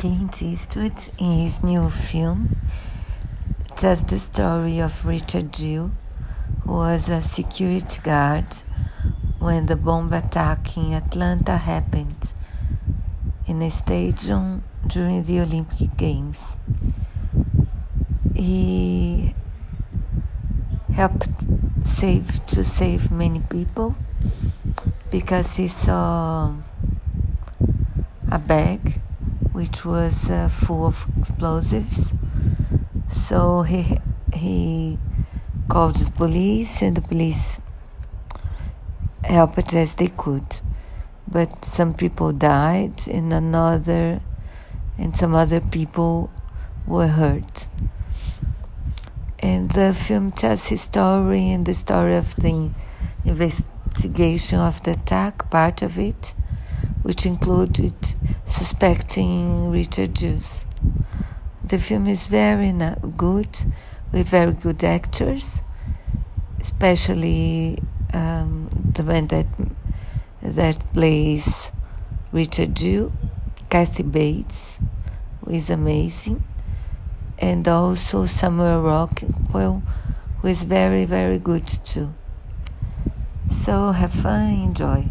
Clint Eastwood, in his new film, tells the story of Richard Jewell, who was a security guard when the bomb attack in Atlanta happened in a stadium during the Olympic Games. He helped save to save many people because he saw a bag which was uh, full of explosives. So he he called the police, and the police helped as they could. But some people died, and another, and some other people were hurt. And the film tells his story and the story of the investigation of the attack, part of it which included suspecting Richard Jewell. The film is very good, with very good actors, especially um, the man that that plays Richard Jewell, Kathy Bates, who is amazing, and also Samuel Rockwell, who is very very good too. So have fun, enjoy.